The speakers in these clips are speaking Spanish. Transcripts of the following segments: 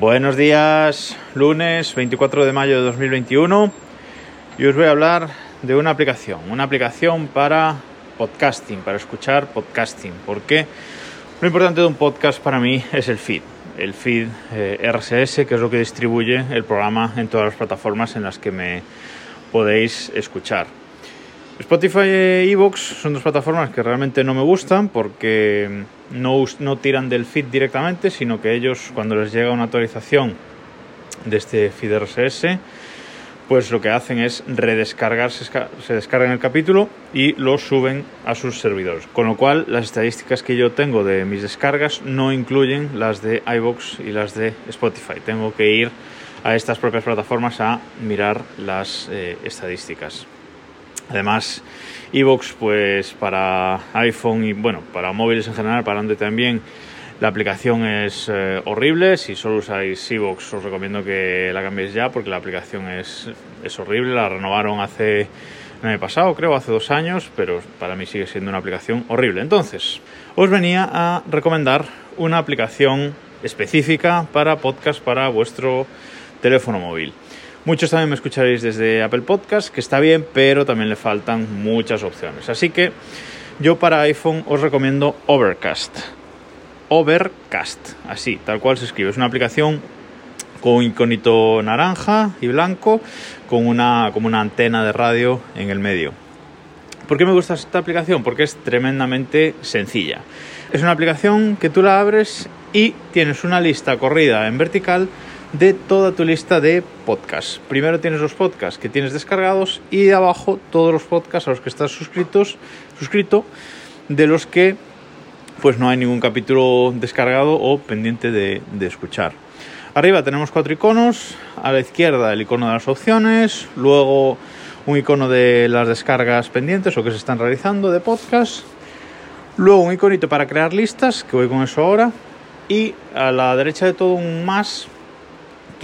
Buenos días, lunes 24 de mayo de 2021 y os voy a hablar de una aplicación, una aplicación para podcasting, para escuchar podcasting, porque lo importante de un podcast para mí es el feed, el feed eh, RSS, que es lo que distribuye el programa en todas las plataformas en las que me podéis escuchar. Spotify e Evox son dos plataformas que realmente no me gustan porque no, no tiran del feed directamente, sino que ellos cuando les llega una actualización de este feed RSS, pues lo que hacen es redescargar, se descargan el capítulo y lo suben a sus servidores. Con lo cual, las estadísticas que yo tengo de mis descargas no incluyen las de iVoox y las de Spotify. Tengo que ir a estas propias plataformas a mirar las eh, estadísticas. Además, iVoox, pues para iPhone y bueno, para móviles en general, para Android también, la aplicación es eh, horrible. Si solo usáis iVoox, os recomiendo que la cambiéis ya porque la aplicación es, es horrible. La renovaron hace el año pasado, creo, hace dos años, pero para mí sigue siendo una aplicación horrible. Entonces, os venía a recomendar una aplicación específica para podcast para vuestro teléfono móvil. Muchos también me escucharéis desde Apple Podcast, que está bien, pero también le faltan muchas opciones. Así que yo para iPhone os recomiendo Overcast. Overcast, así, tal cual se escribe. Es una aplicación con un iconito naranja y blanco, con una, como una antena de radio en el medio. ¿Por qué me gusta esta aplicación? Porque es tremendamente sencilla. Es una aplicación que tú la abres y tienes una lista corrida en vertical de toda tu lista de podcasts. Primero tienes los podcasts que tienes descargados y de abajo todos los podcasts a los que estás suscritos, suscrito, de los que pues no hay ningún capítulo descargado o pendiente de, escuchar. Arriba tenemos cuatro iconos, a la izquierda el icono de las opciones, luego un icono de las descargas pendientes o que se están realizando de podcast, luego un iconito para crear listas, que voy con eso ahora, y a la derecha de todo un más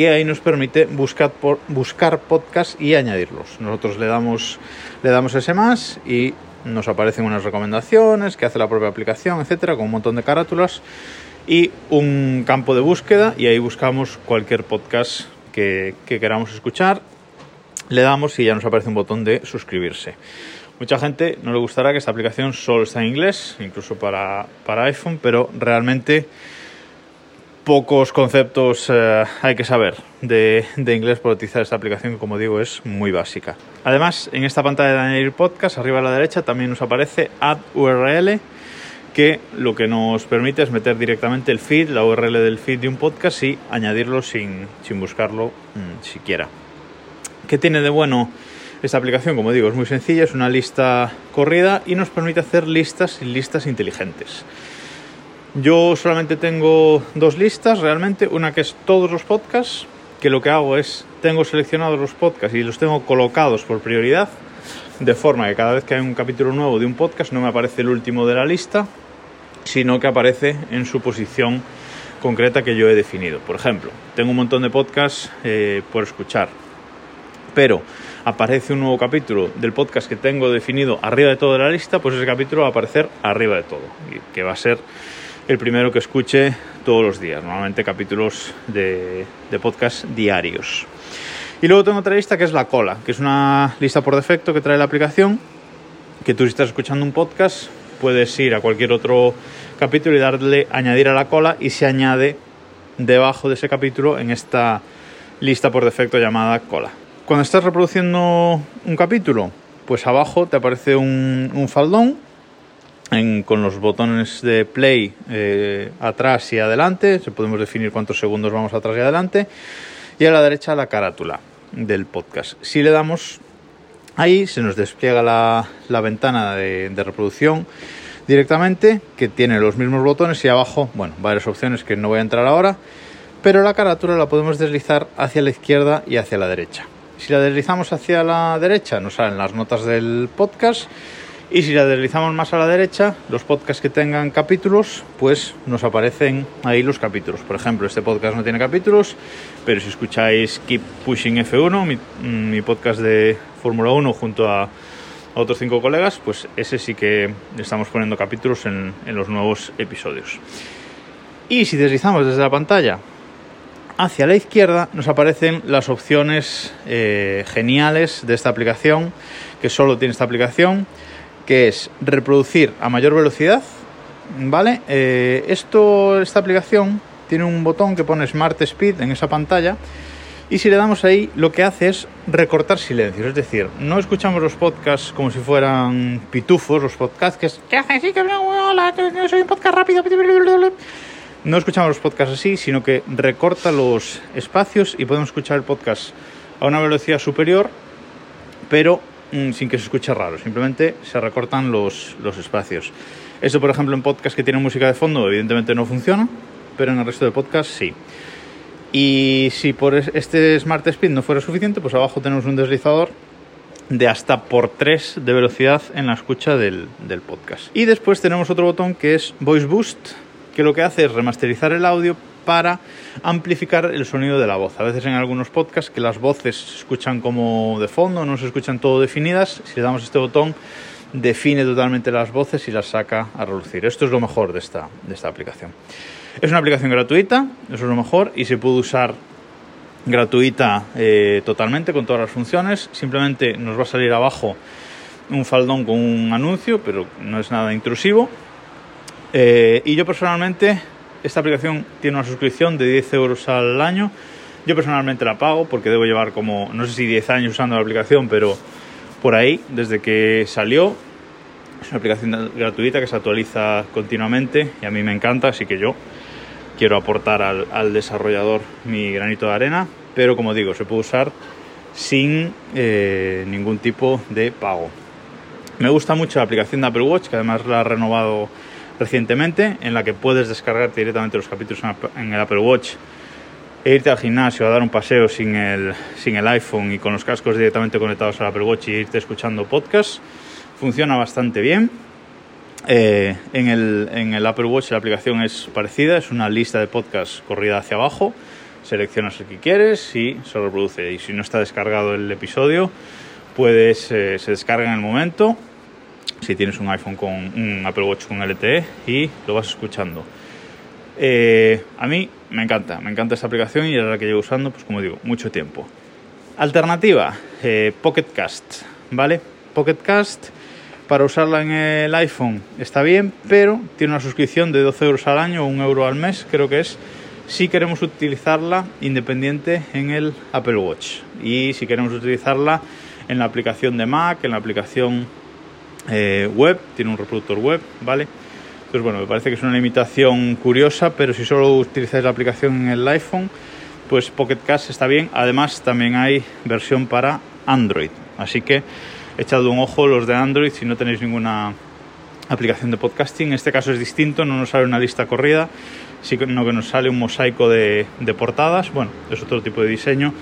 que ahí nos permite buscar, por, buscar podcast y añadirlos. Nosotros le damos, le damos ese más y nos aparecen unas recomendaciones que hace la propia aplicación, etcétera, con un montón de carátulas y un campo de búsqueda y ahí buscamos cualquier podcast que, que queramos escuchar. Le damos y ya nos aparece un botón de suscribirse. Mucha gente no le gustará que esta aplicación solo está en inglés, incluso para, para iPhone, pero realmente pocos conceptos eh, hay que saber de, inglés para utilizar esta aplicación que como digo es muy básica. Además en esta pantalla de añadir podcast arriba a la derecha también nos aparece add URL que lo que nos permite es meter directamente el feed, la URL del feed de un podcast y añadirlo sin, sin buscarlo mmm, siquiera. ¿Qué tiene de bueno esta aplicación? Como digo es muy sencilla, es una lista corrida y nos permite hacer listas y listas inteligentes. Yo solamente tengo dos listas realmente, una que es todos los podcasts, que lo que hago es, tengo seleccionados los podcasts y los tengo colocados por prioridad, de forma que cada vez que hay un capítulo nuevo de un podcast no me aparece el último de la lista, sino que aparece en su posición concreta que yo he definido. Por ejemplo, tengo un montón de podcasts eh, por escuchar, pero aparece un nuevo capítulo del podcast que tengo definido arriba de toda la lista, pues ese capítulo va a aparecer arriba de todo, que va a ser el primero que escuche todos los días, normalmente capítulos de, de podcast diarios. Y luego tengo otra lista que es la cola, que es una lista por defecto que trae la aplicación, que tú si estás escuchando un podcast puedes ir a cualquier otro capítulo y darle añadir a la cola y se añade debajo de ese capítulo en esta lista por defecto llamada cola. Cuando estás reproduciendo un capítulo, pues abajo te aparece un, un faldón en, con los botones de play eh, atrás y adelante, se podemos definir cuántos segundos vamos atrás y adelante, y a la derecha la carátula del podcast. Si le damos ahí, se nos despliega la, ventana de, de, reproducción directamente, que tiene los mismos botones y abajo, bueno, varias opciones que no voy a entrar ahora, pero la carátula la podemos deslizar hacia la izquierda y hacia la derecha. Si la deslizamos hacia la derecha, nos salen las notas del podcast y si la deslizamos más a la derecha, los podcasts que tengan capítulos, pues nos aparecen ahí los capítulos. Por ejemplo, este podcast no tiene capítulos, pero si escucháis Keep Pushing F1, mi, podcast de Fórmula 1 junto a, otros cinco colegas, pues ese sí que estamos poniendo capítulos en, en los nuevos episodios. Y si deslizamos desde la pantalla hacia la izquierda nos aparecen las opciones eh, geniales de esta aplicación, que solo tiene esta aplicación, que es reproducir a mayor velocidad, ¿vale? Eh, esto, esta aplicación tiene un botón que pone Smart Speed en esa pantalla y si le damos ahí lo que hace es recortar silencios, es decir, no escuchamos los podcasts como si fueran pitufos, los podcasts que es, soy un podcast rápido. No escuchamos los podcasts así, sino que recorta los espacios y podemos escuchar el podcast a una velocidad superior, pero mm, sin que se escuche raro, simplemente se recortan los, los espacios. Esto, por ejemplo, en podcast que tiene música de fondo, evidentemente no funciona, pero en el resto de podcast sí. Y si por este Smart Speed no fuera suficiente, pues abajo tenemos un deslizador de hasta por 3 de velocidad en la escucha del, del podcast. Y después tenemos otro botón que es Voice Boost, que lo que hace es remasterizar el audio para amplificar el sonido de la voz. A veces en algunos podcasts que las voces se escuchan como de fondo, no se escuchan todo definidas. Si le damos este botón, define totalmente las voces y las saca a relucir. Esto es lo mejor de esta, de esta aplicación. Es una aplicación gratuita, eso es lo mejor, y se puede usar gratuita eh, totalmente con todas las funciones. Simplemente nos va a salir abajo un faldón con un anuncio, pero no es nada intrusivo eh, y yo personalmente, esta aplicación tiene una suscripción de 10 euros al año. Yo personalmente la pago porque debo llevar como, no sé si 10 años usando la aplicación, pero por ahí, desde que salió. Es una aplicación gratuita que se actualiza continuamente y a mí me encanta, así que yo quiero aportar al, desarrollador mi granito de arena, pero como digo, se puede usar sin eh, ningún tipo de pago. Me gusta mucho la aplicación de Apple Watch, que además la ha renovado recientemente, en la que puedes descargar directamente los capítulos en el Apple Watch e irte al gimnasio a dar un paseo sin el, sin el iPhone y con los cascos directamente conectados al Apple Watch y irte escuchando podcast. Funciona bastante bien. Eh, en, el, en el Apple Watch la aplicación es parecida, es una lista de podcasts corrida hacia abajo. Seleccionas el que quieres y se reproduce. Y si no está descargado el episodio, puedes, eh, se descarga en el momento si tienes un iPhone con un Apple Watch con LTE y lo vas escuchando. Eh, a mí me encanta, me encanta esta aplicación y es la que llevo usando, pues como digo, mucho tiempo. Alternativa, eh, Pocket Cast, ¿vale? Pocket Cast para usarla en el iPhone está bien, pero tiene una suscripción de 12 euros al año o 1 euro al mes, creo que es, si queremos utilizarla independiente en el Apple Watch y si queremos utilizarla en la aplicación de Mac, en la aplicación eh, web, tiene un reproductor web, ¿vale? Entonces, bueno, me parece que es una limitación curiosa, pero si solo utilizáis la aplicación en el iPhone, pues Pocket Cast está bien. Además, también hay versión para Android. Así que echad un ojo los de Android si no tenéis ninguna aplicación de podcasting. En este caso es distinto, no nos sale una lista corrida, sino que nos sale un mosaico de, portadas. Bueno, es otro tipo de diseño.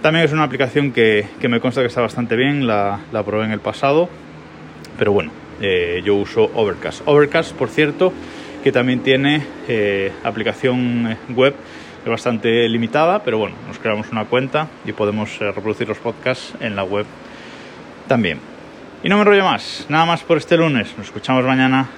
También es una aplicación que, me consta que está bastante bien, la, la probé en el pasado pero bueno, eh, yo uso Overcast. Overcast, por cierto, que también tiene eh, aplicación web bastante limitada, pero bueno, nos creamos una cuenta y podemos eh, reproducir los podcasts en la web también. Y no me enrollo más, nada más por este lunes, nos escuchamos mañana.